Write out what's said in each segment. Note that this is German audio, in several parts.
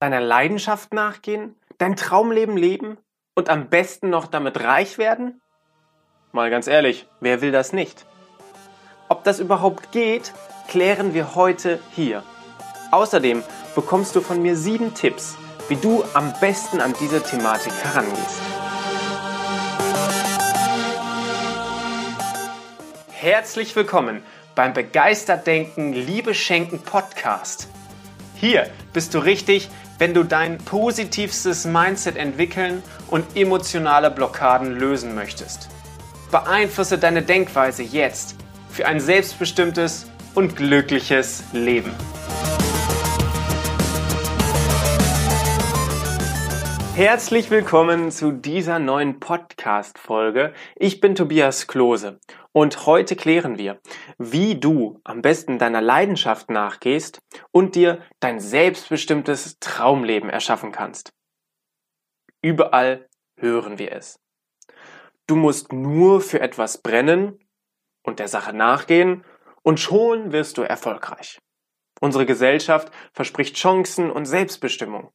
deiner Leidenschaft nachgehen, dein Traumleben leben und am besten noch damit reich werden? Mal ganz ehrlich, wer will das nicht? Ob das überhaupt geht, klären wir heute hier. Außerdem bekommst du von mir sieben Tipps, wie du am besten an diese Thematik herangehst. Herzlich willkommen beim Begeistert Denken, Liebe Schenken Podcast. Hier bist du richtig, wenn du dein positivstes Mindset entwickeln und emotionale Blockaden lösen möchtest. Beeinflusse deine Denkweise jetzt für ein selbstbestimmtes und glückliches Leben. Herzlich willkommen zu dieser neuen Podcast-Folge. Ich bin Tobias Klose und heute klären wir, wie du am besten deiner Leidenschaft nachgehst und dir dein selbstbestimmtes Traumleben erschaffen kannst. Überall hören wir es. Du musst nur für etwas brennen und der Sache nachgehen und schon wirst du erfolgreich. Unsere Gesellschaft verspricht Chancen und Selbstbestimmung.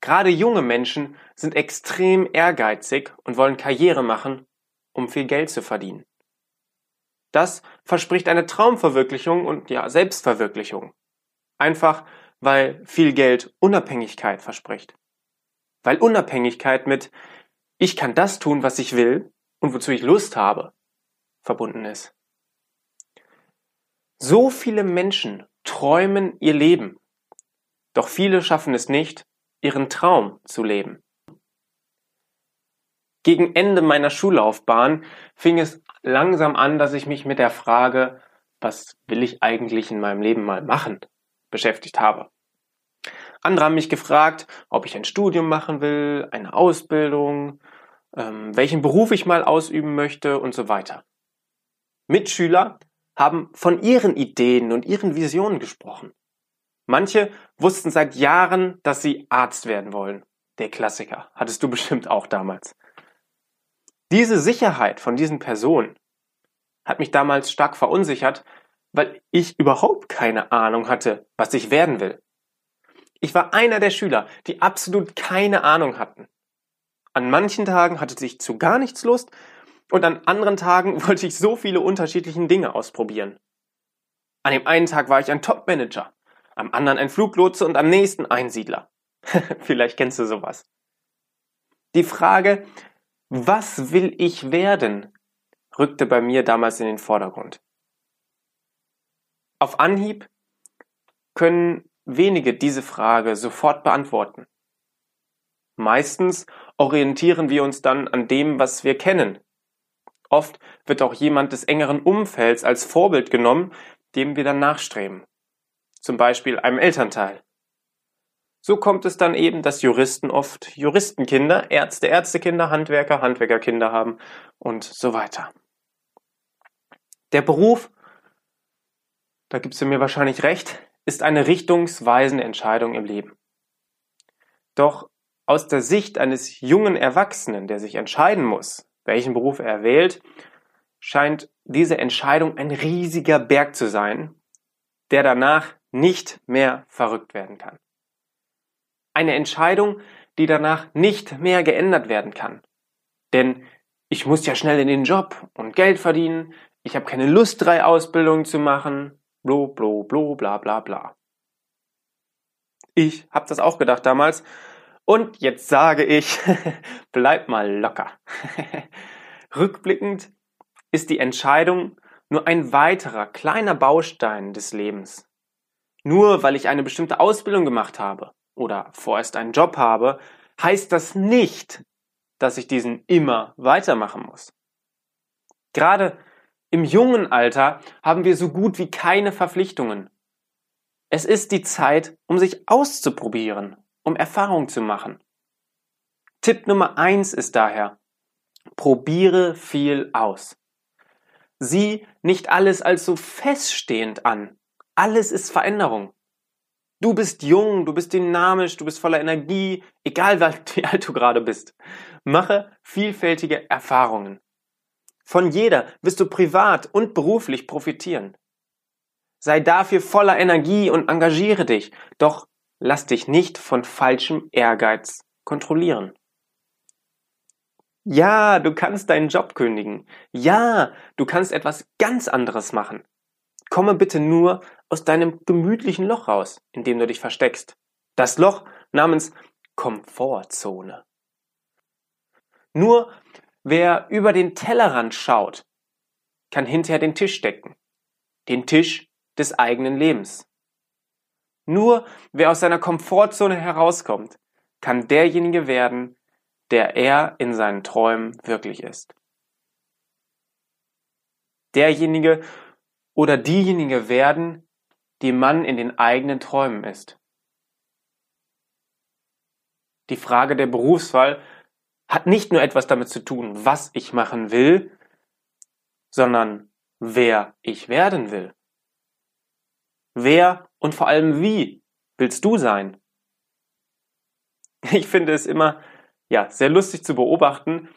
Gerade junge Menschen sind extrem ehrgeizig und wollen Karriere machen, um viel Geld zu verdienen. Das verspricht eine Traumverwirklichung und ja, Selbstverwirklichung. Einfach, weil viel Geld Unabhängigkeit verspricht. Weil Unabhängigkeit mit ich kann das tun, was ich will und wozu ich Lust habe, verbunden ist. So viele Menschen träumen ihr Leben, doch viele schaffen es nicht, ihren Traum zu leben. Gegen Ende meiner Schullaufbahn fing es langsam an, dass ich mich mit der Frage, was will ich eigentlich in meinem Leben mal machen, beschäftigt habe. Andere haben mich gefragt, ob ich ein Studium machen will, eine Ausbildung, ähm, welchen Beruf ich mal ausüben möchte und so weiter. Mitschüler haben von ihren Ideen und ihren Visionen gesprochen. Manche wussten seit Jahren, dass sie Arzt werden wollen. Der Klassiker. Hattest du bestimmt auch damals. Diese Sicherheit von diesen Personen hat mich damals stark verunsichert, weil ich überhaupt keine Ahnung hatte, was ich werden will. Ich war einer der Schüler, die absolut keine Ahnung hatten. An manchen Tagen hatte ich zu gar nichts Lust und an anderen Tagen wollte ich so viele unterschiedliche Dinge ausprobieren. An dem einen Tag war ich ein Top-Manager, am anderen ein Fluglotse und am nächsten Einsiedler. Vielleicht kennst du sowas. Die Frage, was will ich werden? rückte bei mir damals in den Vordergrund. Auf Anhieb können wenige diese Frage sofort beantworten. Meistens orientieren wir uns dann an dem, was wir kennen. Oft wird auch jemand des engeren Umfelds als Vorbild genommen, dem wir dann nachstreben. Zum Beispiel einem Elternteil. So kommt es dann eben, dass Juristen oft Juristenkinder, Ärzte Ärztekinder, Handwerker Handwerkerkinder haben und so weiter. Der Beruf, da gibst du mir wahrscheinlich recht, ist eine richtungsweisende Entscheidung im Leben. Doch aus der Sicht eines jungen Erwachsenen, der sich entscheiden muss, welchen Beruf er wählt, scheint diese Entscheidung ein riesiger Berg zu sein, der danach nicht mehr verrückt werden kann. Eine Entscheidung, die danach nicht mehr geändert werden kann. Denn ich muss ja schnell in den Job und Geld verdienen, ich habe keine Lust, drei Ausbildungen zu machen, blo, blo, blo, bla, bla, bla. Ich habe das auch gedacht damals. Und jetzt sage ich, bleib mal locker. Rückblickend ist die Entscheidung nur ein weiterer kleiner Baustein des Lebens. Nur weil ich eine bestimmte Ausbildung gemacht habe oder vorerst einen Job habe, heißt das nicht, dass ich diesen immer weitermachen muss. Gerade im jungen Alter haben wir so gut wie keine Verpflichtungen. Es ist die Zeit, um sich auszuprobieren, um Erfahrung zu machen. Tipp Nummer eins ist daher, probiere viel aus. Sieh nicht alles als so feststehend an. Alles ist Veränderung. Du bist jung, du bist dynamisch, du bist voller Energie, egal wie alt du gerade bist. Mache vielfältige Erfahrungen. Von jeder wirst du privat und beruflich profitieren. Sei dafür voller Energie und engagiere dich. Doch lass dich nicht von falschem Ehrgeiz kontrollieren. Ja, du kannst deinen Job kündigen. Ja, du kannst etwas ganz anderes machen. Komme bitte nur aus deinem gemütlichen Loch raus, in dem du dich versteckst. Das Loch namens Komfortzone. Nur wer über den Tellerrand schaut, kann hinterher den Tisch decken. Den Tisch des eigenen Lebens. Nur wer aus seiner Komfortzone herauskommt, kann derjenige werden, der er in seinen Träumen wirklich ist. Derjenige oder diejenige werden, die man in den eigenen Träumen ist. Die Frage der Berufswahl hat nicht nur etwas damit zu tun, was ich machen will, sondern wer ich werden will. Wer und vor allem wie willst du sein? Ich finde es immer ja, sehr lustig zu beobachten,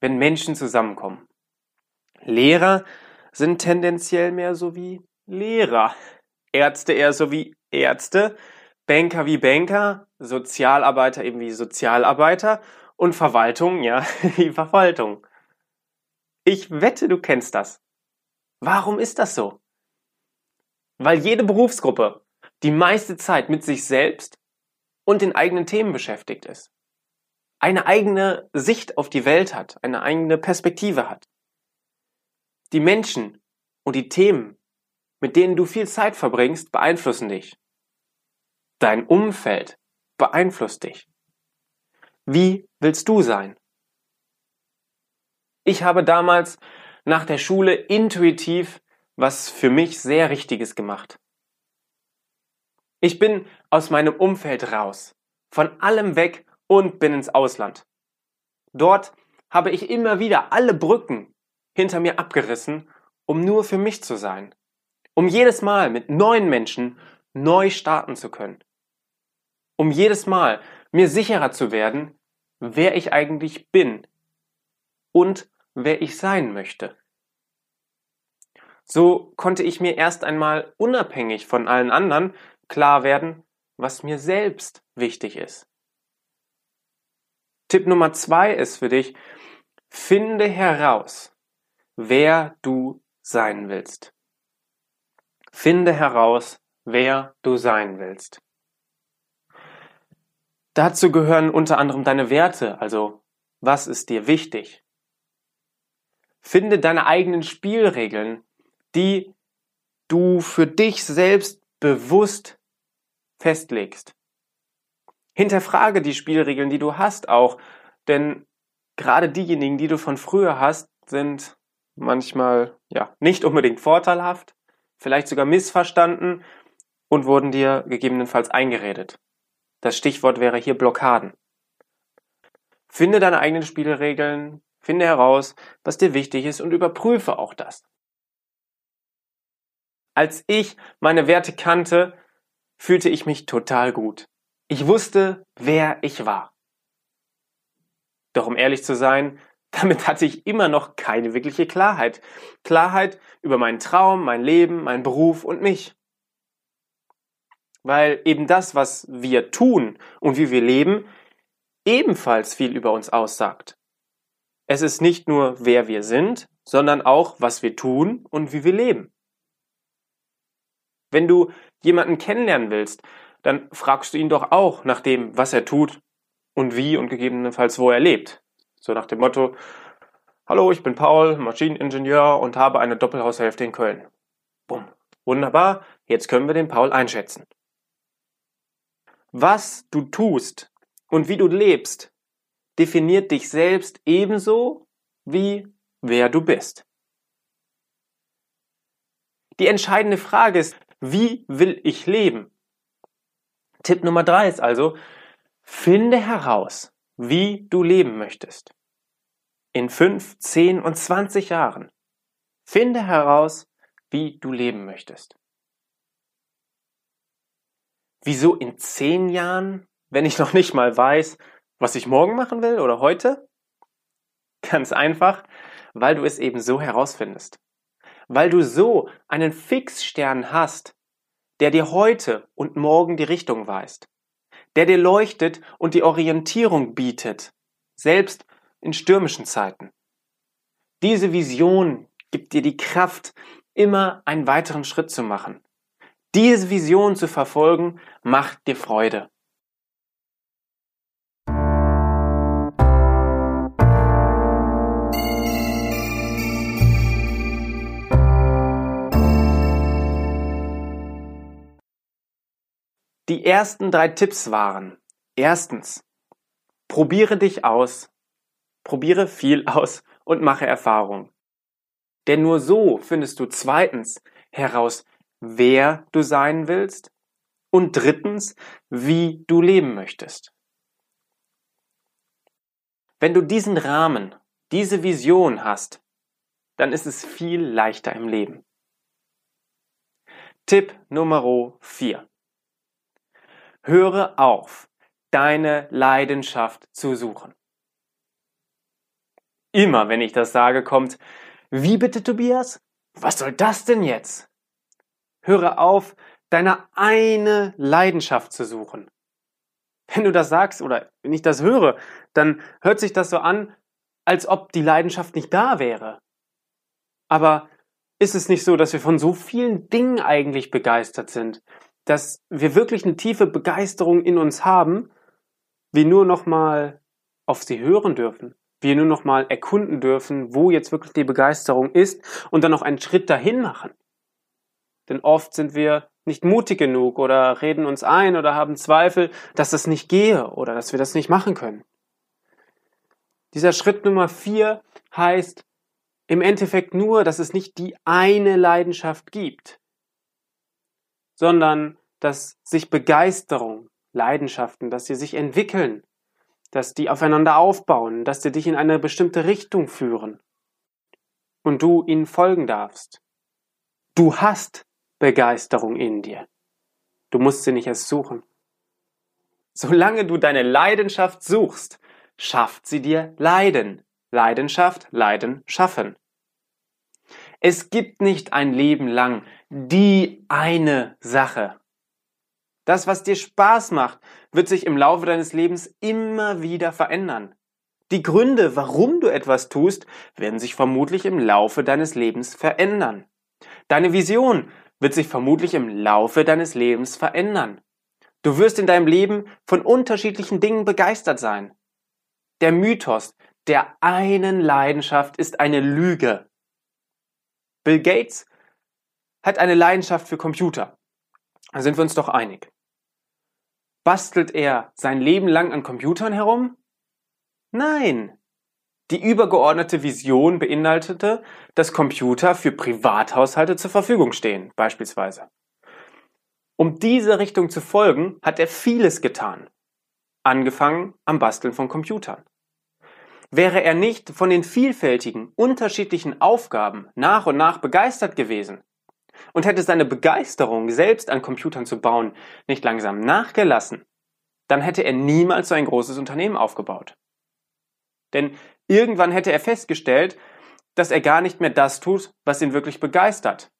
wenn Menschen zusammenkommen. Lehrer sind tendenziell mehr so wie Lehrer, Ärzte eher so wie Ärzte, Banker wie Banker, Sozialarbeiter eben wie Sozialarbeiter und Verwaltung, ja, wie Verwaltung. Ich wette, du kennst das. Warum ist das so? Weil jede Berufsgruppe die meiste Zeit mit sich selbst und den eigenen Themen beschäftigt ist. Eine eigene Sicht auf die Welt hat, eine eigene Perspektive hat. Die Menschen und die Themen, mit denen du viel Zeit verbringst, beeinflussen dich. Dein Umfeld beeinflusst dich. Wie willst du sein? Ich habe damals nach der Schule intuitiv was für mich sehr Richtiges gemacht. Ich bin aus meinem Umfeld raus, von allem weg und bin ins Ausland. Dort habe ich immer wieder alle Brücken hinter mir abgerissen, um nur für mich zu sein, um jedes Mal mit neuen Menschen neu starten zu können, um jedes Mal mir sicherer zu werden, wer ich eigentlich bin und wer ich sein möchte. So konnte ich mir erst einmal unabhängig von allen anderen klar werden, was mir selbst wichtig ist. Tipp Nummer zwei ist für dich, finde heraus, wer du sein willst. Finde heraus, wer du sein willst. Dazu gehören unter anderem deine Werte, also was ist dir wichtig? Finde deine eigenen Spielregeln, die du für dich selbst bewusst festlegst. Hinterfrage die Spielregeln, die du hast auch, denn gerade diejenigen, die du von früher hast, sind manchmal ja nicht unbedingt vorteilhaft, vielleicht sogar missverstanden und wurden dir gegebenenfalls eingeredet. Das Stichwort wäre hier Blockaden. Finde deine eigenen Spielregeln, finde heraus, was dir wichtig ist und überprüfe auch das. Als ich meine Werte kannte, fühlte ich mich total gut. Ich wusste, wer ich war. Doch um ehrlich zu sein, damit hatte ich immer noch keine wirkliche Klarheit. Klarheit über meinen Traum, mein Leben, meinen Beruf und mich. Weil eben das, was wir tun und wie wir leben, ebenfalls viel über uns aussagt. Es ist nicht nur, wer wir sind, sondern auch, was wir tun und wie wir leben. Wenn du jemanden kennenlernen willst, dann fragst du ihn doch auch nach dem, was er tut und wie und gegebenenfalls wo er lebt. So nach dem Motto, Hallo, ich bin Paul, Maschineningenieur und habe eine Doppelhaushälfte in Köln. Bumm. Wunderbar, jetzt können wir den Paul einschätzen. Was du tust und wie du lebst, definiert dich selbst ebenso wie wer du bist. Die entscheidende Frage ist, wie will ich leben? Tipp Nummer drei ist also, finde heraus, wie du leben möchtest. In fünf, zehn und zwanzig Jahren. Finde heraus, wie du leben möchtest. Wieso in zehn Jahren, wenn ich noch nicht mal weiß, was ich morgen machen will oder heute? Ganz einfach, weil du es eben so herausfindest weil du so einen Fixstern hast, der dir heute und morgen die Richtung weist. Der dir leuchtet und die Orientierung bietet, selbst in stürmischen Zeiten. Diese Vision gibt dir die Kraft, immer einen weiteren Schritt zu machen. Diese Vision zu verfolgen, macht dir Freude. Die ersten drei Tipps waren, erstens, probiere dich aus, probiere viel aus und mache Erfahrung. Denn nur so findest du zweitens heraus, wer du sein willst und drittens, wie du leben möchtest. Wenn du diesen Rahmen, diese Vision hast, dann ist es viel leichter im Leben. Tipp Nummer 4. Höre auf, deine Leidenschaft zu suchen. Immer wenn ich das sage, kommt, wie bitte Tobias? Was soll das denn jetzt? Höre auf, deine eine Leidenschaft zu suchen. Wenn du das sagst oder wenn ich das höre, dann hört sich das so an, als ob die Leidenschaft nicht da wäre. Aber ist es nicht so, dass wir von so vielen Dingen eigentlich begeistert sind, dass wir wirklich eine tiefe Begeisterung in uns haben, wir nur noch mal auf sie hören dürfen, wir nur noch mal erkunden dürfen, wo jetzt wirklich die Begeisterung ist und dann noch einen Schritt dahin machen. Denn oft sind wir nicht mutig genug oder reden uns ein oder haben Zweifel, dass das nicht gehe oder dass wir das nicht machen können. Dieser Schritt Nummer vier heißt im Endeffekt nur, dass es nicht die eine Leidenschaft gibt, sondern dass sich Begeisterung, Leidenschaften, dass sie sich entwickeln, dass die aufeinander aufbauen, dass sie dich in eine bestimmte Richtung führen und du ihnen folgen darfst. Du hast Begeisterung in dir. Du musst sie nicht erst suchen. Solange du deine Leidenschaft suchst, schafft sie dir Leiden. Leidenschaft, Leiden, schaffen. Es gibt nicht ein Leben lang die eine Sache. Das, was dir Spaß macht, wird sich im Laufe deines Lebens immer wieder verändern. Die Gründe, warum du etwas tust, werden sich vermutlich im Laufe deines Lebens verändern. Deine Vision wird sich vermutlich im Laufe deines Lebens verändern. Du wirst in deinem Leben von unterschiedlichen Dingen begeistert sein. Der Mythos der einen Leidenschaft ist eine Lüge. Bill Gates hat eine Leidenschaft für Computer. Da sind wir uns doch einig. Bastelt er sein Leben lang an Computern herum? Nein. Die übergeordnete Vision beinhaltete, dass Computer für Privathaushalte zur Verfügung stehen, beispielsweise. Um diese Richtung zu folgen, hat er vieles getan. Angefangen am Basteln von Computern. Wäre er nicht von den vielfältigen, unterschiedlichen Aufgaben nach und nach begeistert gewesen und hätte seine Begeisterung, selbst an Computern zu bauen, nicht langsam nachgelassen, dann hätte er niemals so ein großes Unternehmen aufgebaut. Denn irgendwann hätte er festgestellt, dass er gar nicht mehr das tut, was ihn wirklich begeistert.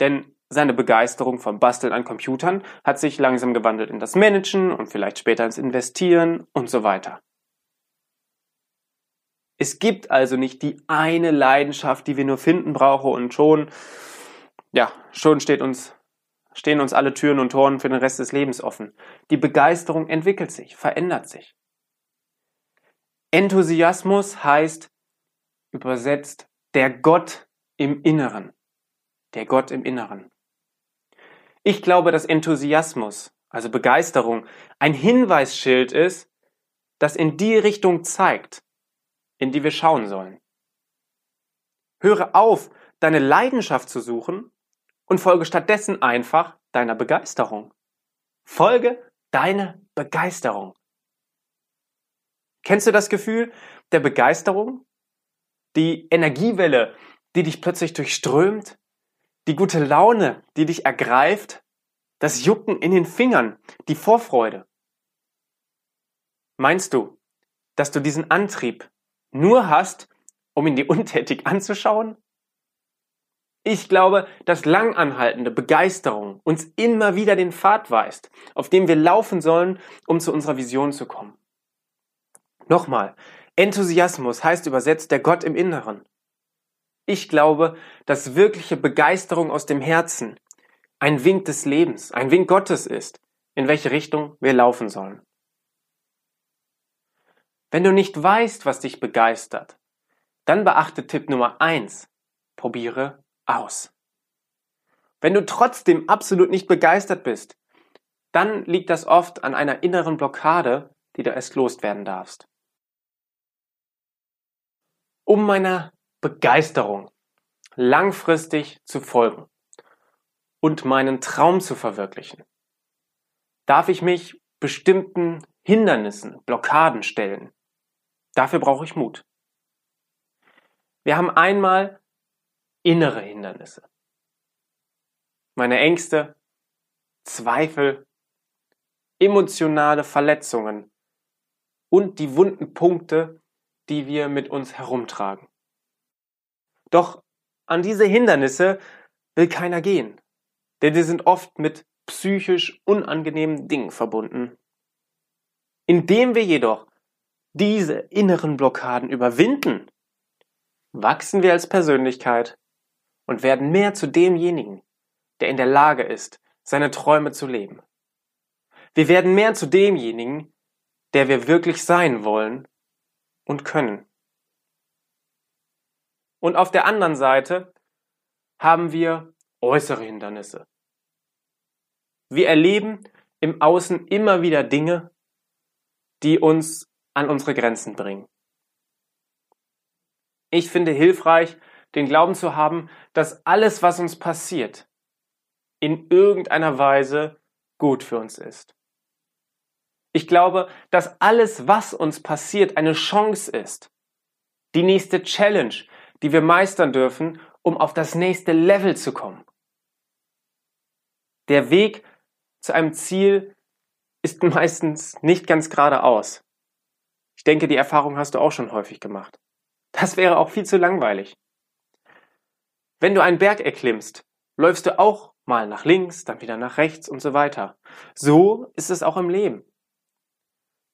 Denn seine Begeisterung vom Basteln an Computern hat sich langsam gewandelt in das Managen und vielleicht später ins Investieren und so weiter. Es gibt also nicht die eine Leidenschaft, die wir nur finden brauchen und schon, ja, schon steht uns, stehen uns alle Türen und Toren für den Rest des Lebens offen. Die Begeisterung entwickelt sich, verändert sich. Enthusiasmus heißt übersetzt der Gott im Inneren. Der Gott im Inneren. Ich glaube, dass Enthusiasmus, also Begeisterung, ein Hinweisschild ist, das in die Richtung zeigt, in die wir schauen sollen. Höre auf, deine Leidenschaft zu suchen und folge stattdessen einfach deiner Begeisterung. Folge deiner Begeisterung. Kennst du das Gefühl der Begeisterung? Die Energiewelle, die dich plötzlich durchströmt? Die gute Laune, die dich ergreift? Das Jucken in den Fingern, die Vorfreude? Meinst du, dass du diesen Antrieb nur hast, um ihn dir untätig anzuschauen? Ich glaube, dass langanhaltende Begeisterung uns immer wieder den Pfad weist, auf dem wir laufen sollen, um zu unserer Vision zu kommen. Nochmal, Enthusiasmus heißt übersetzt der Gott im Inneren. Ich glaube, dass wirkliche Begeisterung aus dem Herzen ein Wink des Lebens, ein Wink Gottes ist, in welche Richtung wir laufen sollen. Wenn du nicht weißt, was dich begeistert, dann beachte Tipp Nummer eins: Probiere aus. Wenn du trotzdem absolut nicht begeistert bist, dann liegt das oft an einer inneren Blockade, die du erst loswerden darfst. Um meiner Begeisterung langfristig zu folgen und meinen Traum zu verwirklichen, darf ich mich bestimmten Hindernissen, Blockaden stellen. Dafür brauche ich Mut. Wir haben einmal innere Hindernisse. Meine Ängste, Zweifel, emotionale Verletzungen und die wunden Punkte, die wir mit uns herumtragen. Doch an diese Hindernisse will keiner gehen, denn sie sind oft mit psychisch unangenehmen Dingen verbunden. Indem wir jedoch diese inneren Blockaden überwinden, wachsen wir als Persönlichkeit und werden mehr zu demjenigen, der in der Lage ist, seine Träume zu leben. Wir werden mehr zu demjenigen, der wir wirklich sein wollen und können. Und auf der anderen Seite haben wir äußere Hindernisse. Wir erleben im Außen immer wieder Dinge, die uns an unsere Grenzen bringen. Ich finde hilfreich, den Glauben zu haben, dass alles, was uns passiert, in irgendeiner Weise gut für uns ist. Ich glaube, dass alles, was uns passiert, eine Chance ist. Die nächste Challenge, die wir meistern dürfen, um auf das nächste Level zu kommen. Der Weg zu einem Ziel ist meistens nicht ganz geradeaus. Ich denke, die Erfahrung hast du auch schon häufig gemacht. Das wäre auch viel zu langweilig. Wenn du einen Berg erklimmst, läufst du auch mal nach links, dann wieder nach rechts und so weiter. So ist es auch im Leben.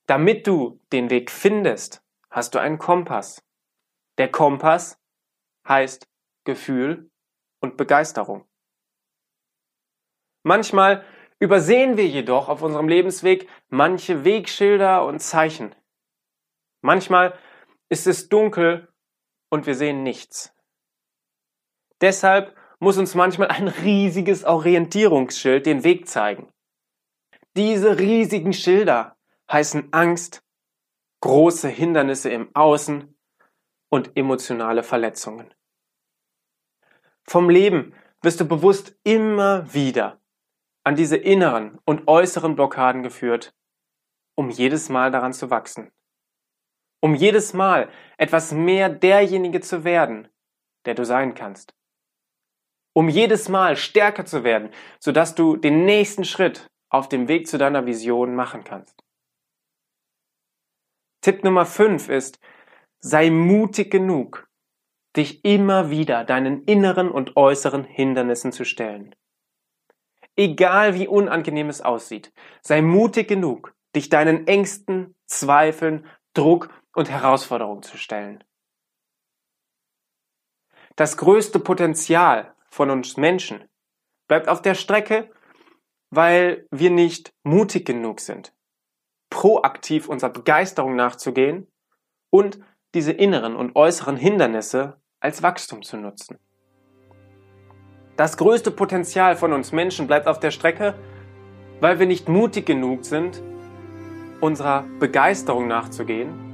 Damit du den Weg findest, hast du einen Kompass. Der Kompass heißt Gefühl und Begeisterung. Manchmal übersehen wir jedoch auf unserem Lebensweg manche Wegschilder und Zeichen. Manchmal ist es dunkel und wir sehen nichts. Deshalb muss uns manchmal ein riesiges Orientierungsschild den Weg zeigen. Diese riesigen Schilder heißen Angst, große Hindernisse im Außen und emotionale Verletzungen. Vom Leben wirst du bewusst immer wieder an diese inneren und äußeren Blockaden geführt, um jedes Mal daran zu wachsen um jedes Mal etwas mehr derjenige zu werden, der du sein kannst. Um jedes Mal stärker zu werden, sodass du den nächsten Schritt auf dem Weg zu deiner Vision machen kannst. Tipp Nummer 5 ist, sei mutig genug, dich immer wieder deinen inneren und äußeren Hindernissen zu stellen. Egal wie unangenehm es aussieht, sei mutig genug, dich deinen Ängsten, Zweifeln, Druck und Herausforderungen zu stellen. Das größte Potenzial von uns Menschen bleibt auf der Strecke, weil wir nicht mutig genug sind, proaktiv unserer Begeisterung nachzugehen und diese inneren und äußeren Hindernisse als Wachstum zu nutzen. Das größte Potenzial von uns Menschen bleibt auf der Strecke, weil wir nicht mutig genug sind, unserer Begeisterung nachzugehen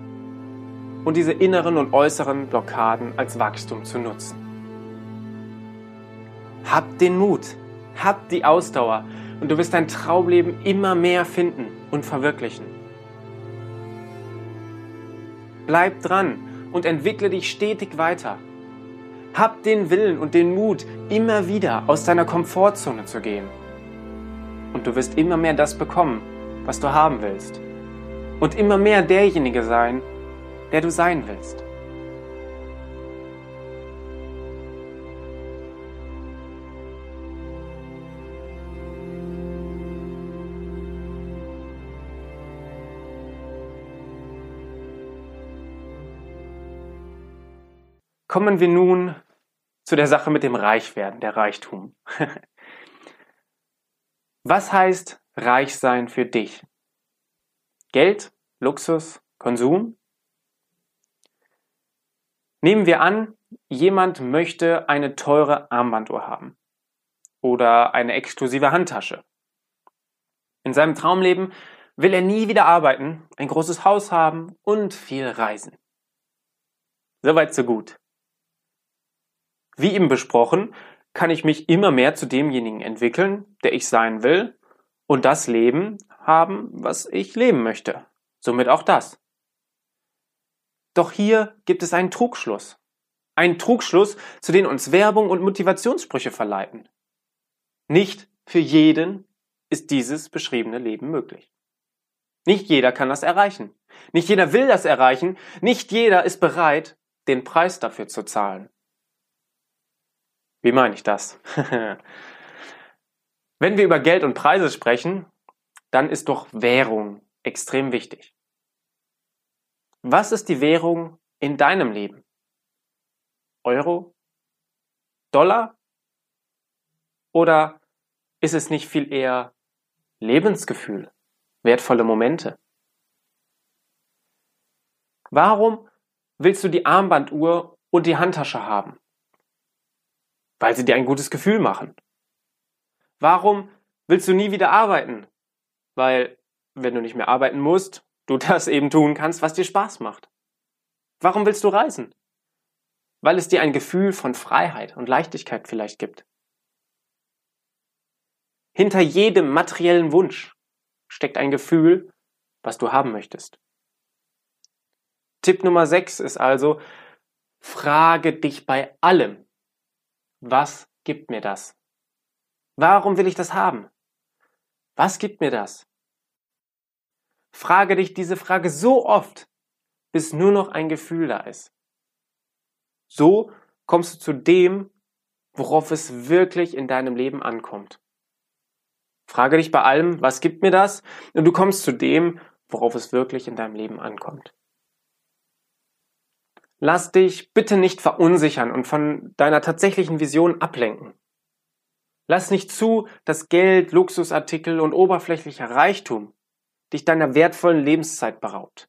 und diese inneren und äußeren Blockaden als Wachstum zu nutzen. Hab den Mut, hab die Ausdauer und du wirst dein Traumleben immer mehr finden und verwirklichen. Bleib dran und entwickle dich stetig weiter. Hab den Willen und den Mut, immer wieder aus deiner Komfortzone zu gehen. Und du wirst immer mehr das bekommen, was du haben willst. Und immer mehr derjenige sein, der du sein willst. Kommen wir nun zu der Sache mit dem Reichwerden, der Reichtum. Was heißt Reichsein für dich? Geld, Luxus, Konsum? Nehmen wir an, jemand möchte eine teure Armbanduhr haben oder eine exklusive Handtasche. In seinem Traumleben will er nie wieder arbeiten, ein großes Haus haben und viel reisen. Soweit so gut. Wie eben besprochen, kann ich mich immer mehr zu demjenigen entwickeln, der ich sein will und das Leben haben, was ich leben möchte. Somit auch das. Doch hier gibt es einen Trugschluss. Einen Trugschluss, zu dem uns Werbung und Motivationssprüche verleiten. Nicht für jeden ist dieses beschriebene Leben möglich. Nicht jeder kann das erreichen. Nicht jeder will das erreichen. Nicht jeder ist bereit, den Preis dafür zu zahlen. Wie meine ich das? Wenn wir über Geld und Preise sprechen, dann ist doch Währung extrem wichtig. Was ist die Währung in deinem Leben? Euro? Dollar? Oder ist es nicht viel eher Lebensgefühl, wertvolle Momente? Warum willst du die Armbanduhr und die Handtasche haben? Weil sie dir ein gutes Gefühl machen. Warum willst du nie wieder arbeiten? Weil, wenn du nicht mehr arbeiten musst, du das eben tun kannst, was dir Spaß macht. Warum willst du reisen? Weil es dir ein Gefühl von Freiheit und Leichtigkeit vielleicht gibt. Hinter jedem materiellen Wunsch steckt ein Gefühl, was du haben möchtest. Tipp Nummer 6 ist also, frage dich bei allem, was gibt mir das? Warum will ich das haben? Was gibt mir das? Frage dich diese Frage so oft, bis nur noch ein Gefühl da ist. So kommst du zu dem, worauf es wirklich in deinem Leben ankommt. Frage dich bei allem, was gibt mir das? Und du kommst zu dem, worauf es wirklich in deinem Leben ankommt. Lass dich bitte nicht verunsichern und von deiner tatsächlichen Vision ablenken. Lass nicht zu, dass Geld, Luxusartikel und oberflächlicher Reichtum dich deiner wertvollen Lebenszeit beraubt.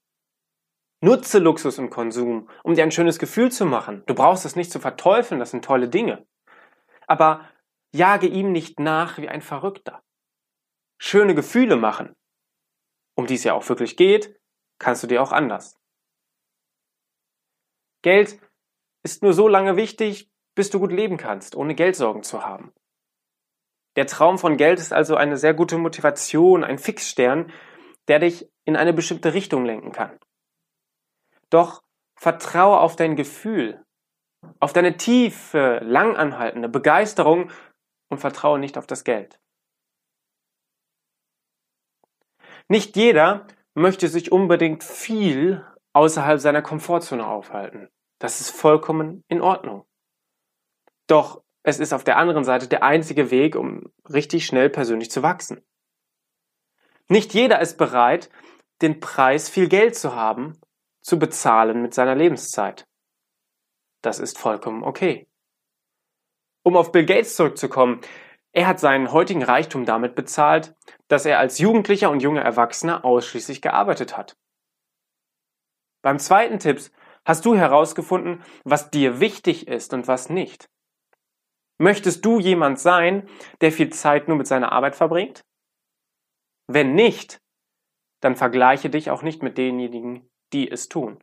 Nutze Luxus und Konsum, um dir ein schönes Gefühl zu machen. Du brauchst es nicht zu verteufeln, das sind tolle Dinge. Aber jage ihm nicht nach wie ein Verrückter. Schöne Gefühle machen, um die es ja auch wirklich geht, kannst du dir auch anders. Geld ist nur so lange wichtig, bis du gut leben kannst, ohne Geldsorgen zu haben. Der Traum von Geld ist also eine sehr gute Motivation, ein Fixstern, der dich in eine bestimmte Richtung lenken kann. Doch vertraue auf dein Gefühl, auf deine tiefe, langanhaltende Begeisterung und vertraue nicht auf das Geld. Nicht jeder möchte sich unbedingt viel außerhalb seiner Komfortzone aufhalten. Das ist vollkommen in Ordnung. Doch es ist auf der anderen Seite der einzige Weg, um richtig schnell persönlich zu wachsen. Nicht jeder ist bereit, den Preis, viel Geld zu haben, zu bezahlen mit seiner Lebenszeit. Das ist vollkommen okay. Um auf Bill Gates zurückzukommen, er hat seinen heutigen Reichtum damit bezahlt, dass er als Jugendlicher und junger Erwachsener ausschließlich gearbeitet hat. Beim zweiten Tipps hast du herausgefunden, was dir wichtig ist und was nicht. Möchtest du jemand sein, der viel Zeit nur mit seiner Arbeit verbringt? Wenn nicht, dann vergleiche dich auch nicht mit denjenigen, die es tun.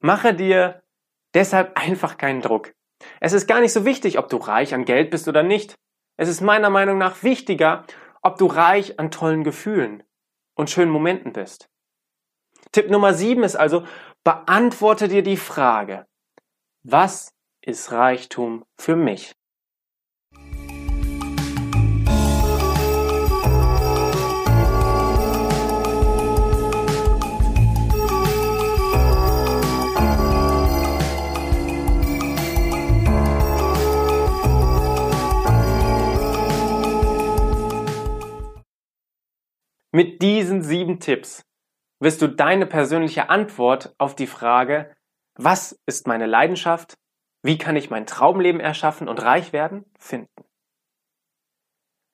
Mache dir deshalb einfach keinen Druck. Es ist gar nicht so wichtig, ob du reich an Geld bist oder nicht. Es ist meiner Meinung nach wichtiger, ob du reich an tollen Gefühlen und schönen Momenten bist. Tipp Nummer sieben ist also, beantworte dir die Frage, was ist Reichtum für mich? Sieben Tipps wirst du deine persönliche Antwort auf die Frage, Was ist meine Leidenschaft? Wie kann ich mein Traumleben erschaffen und reich werden? Finden.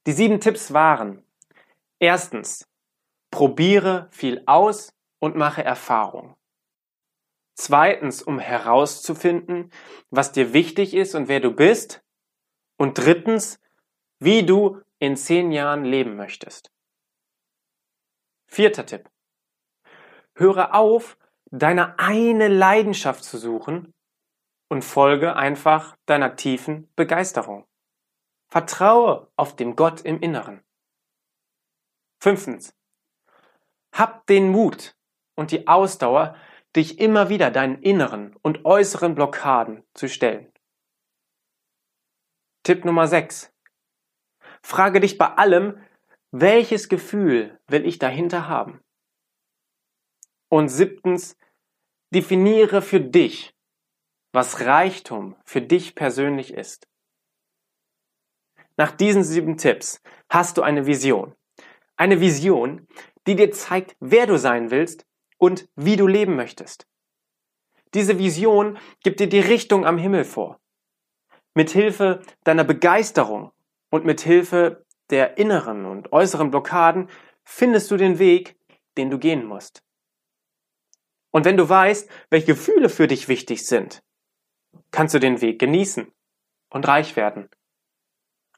Die sieben Tipps waren, erstens, probiere viel aus und mache Erfahrung. Zweitens, um herauszufinden, was dir wichtig ist und wer du bist. Und drittens, wie du in zehn Jahren leben möchtest. Vierter Tipp. Höre auf, deine eine Leidenschaft zu suchen und folge einfach deiner tiefen Begeisterung. Vertraue auf den Gott im Inneren. Fünftens. Hab den Mut und die Ausdauer, dich immer wieder deinen inneren und äußeren Blockaden zu stellen. Tipp Nummer 6. Frage dich bei allem, welches Gefühl will ich dahinter haben? Und siebtens, definiere für dich, was Reichtum für dich persönlich ist. Nach diesen sieben Tipps hast du eine Vision. Eine Vision, die dir zeigt, wer du sein willst und wie du leben möchtest. Diese Vision gibt dir die Richtung am Himmel vor. Mit Hilfe deiner Begeisterung und mit Hilfe der inneren und äußeren Blockaden findest du den Weg, den du gehen musst. Und wenn du weißt, welche Gefühle für dich wichtig sind, kannst du den Weg genießen und reich werden.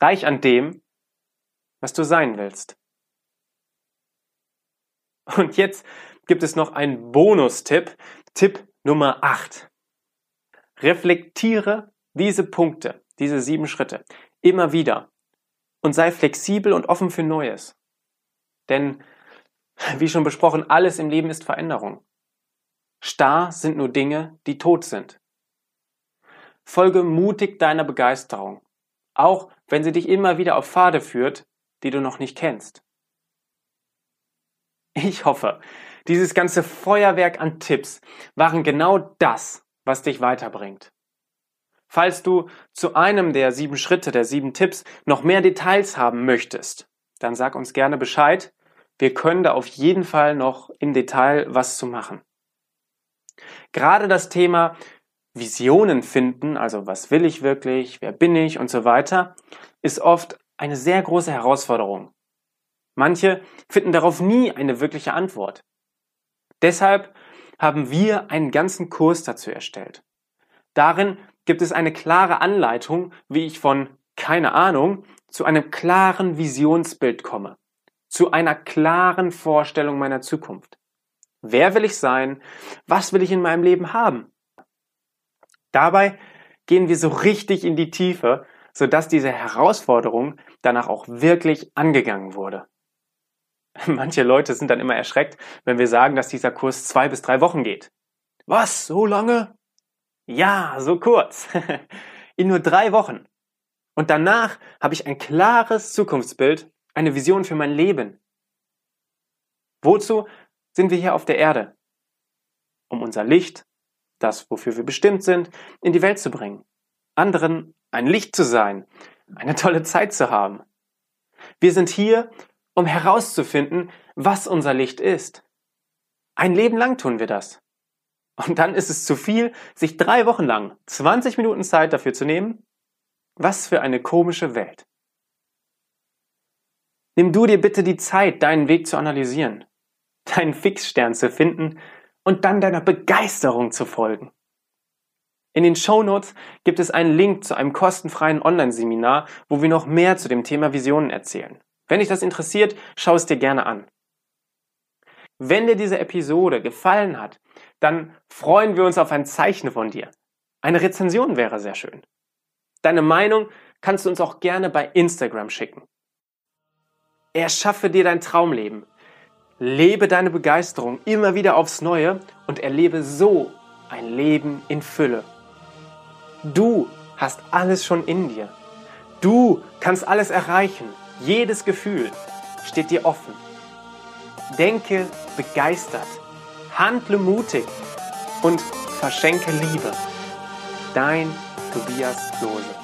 Reich an dem, was du sein willst. Und jetzt gibt es noch einen Bonustipp, Tipp Nummer 8. Reflektiere diese Punkte, diese sieben Schritte immer wieder und sei flexibel und offen für Neues. Denn, wie schon besprochen, alles im Leben ist Veränderung. Starr sind nur Dinge, die tot sind. Folge mutig deiner Begeisterung, auch wenn sie dich immer wieder auf Pfade führt, die du noch nicht kennst. Ich hoffe, dieses ganze Feuerwerk an Tipps waren genau das, was dich weiterbringt. Falls du zu einem der sieben Schritte, der sieben Tipps noch mehr Details haben möchtest, dann sag uns gerne Bescheid. Wir können da auf jeden Fall noch im Detail was zu machen. Gerade das Thema Visionen finden, also was will ich wirklich, wer bin ich und so weiter, ist oft eine sehr große Herausforderung. Manche finden darauf nie eine wirkliche Antwort. Deshalb haben wir einen ganzen Kurs dazu erstellt. Darin gibt es eine klare Anleitung, wie ich von keine Ahnung zu einem klaren Visionsbild komme, zu einer klaren Vorstellung meiner Zukunft. Wer will ich sein? Was will ich in meinem Leben haben? Dabei gehen wir so richtig in die Tiefe, sodass diese Herausforderung danach auch wirklich angegangen wurde. Manche Leute sind dann immer erschreckt, wenn wir sagen, dass dieser Kurs zwei bis drei Wochen geht. Was? So lange? Ja, so kurz. In nur drei Wochen. Und danach habe ich ein klares Zukunftsbild, eine Vision für mein Leben. Wozu sind wir hier auf der Erde? Um unser Licht, das, wofür wir bestimmt sind, in die Welt zu bringen. Anderen ein Licht zu sein, eine tolle Zeit zu haben. Wir sind hier, um herauszufinden, was unser Licht ist. Ein Leben lang tun wir das. Und dann ist es zu viel, sich drei Wochen lang 20 Minuten Zeit dafür zu nehmen? Was für eine komische Welt. Nimm du dir bitte die Zeit, deinen Weg zu analysieren, deinen Fixstern zu finden und dann deiner Begeisterung zu folgen. In den Show Notes gibt es einen Link zu einem kostenfreien Online-Seminar, wo wir noch mehr zu dem Thema Visionen erzählen. Wenn dich das interessiert, schau es dir gerne an. Wenn dir diese Episode gefallen hat, dann freuen wir uns auf ein Zeichen von dir. Eine Rezension wäre sehr schön. Deine Meinung kannst du uns auch gerne bei Instagram schicken. Erschaffe dir dein Traumleben. Lebe deine Begeisterung immer wieder aufs Neue und erlebe so ein Leben in Fülle. Du hast alles schon in dir. Du kannst alles erreichen. Jedes Gefühl steht dir offen. Denke begeistert, handle mutig und verschenke Liebe. Dein Tobias Lose.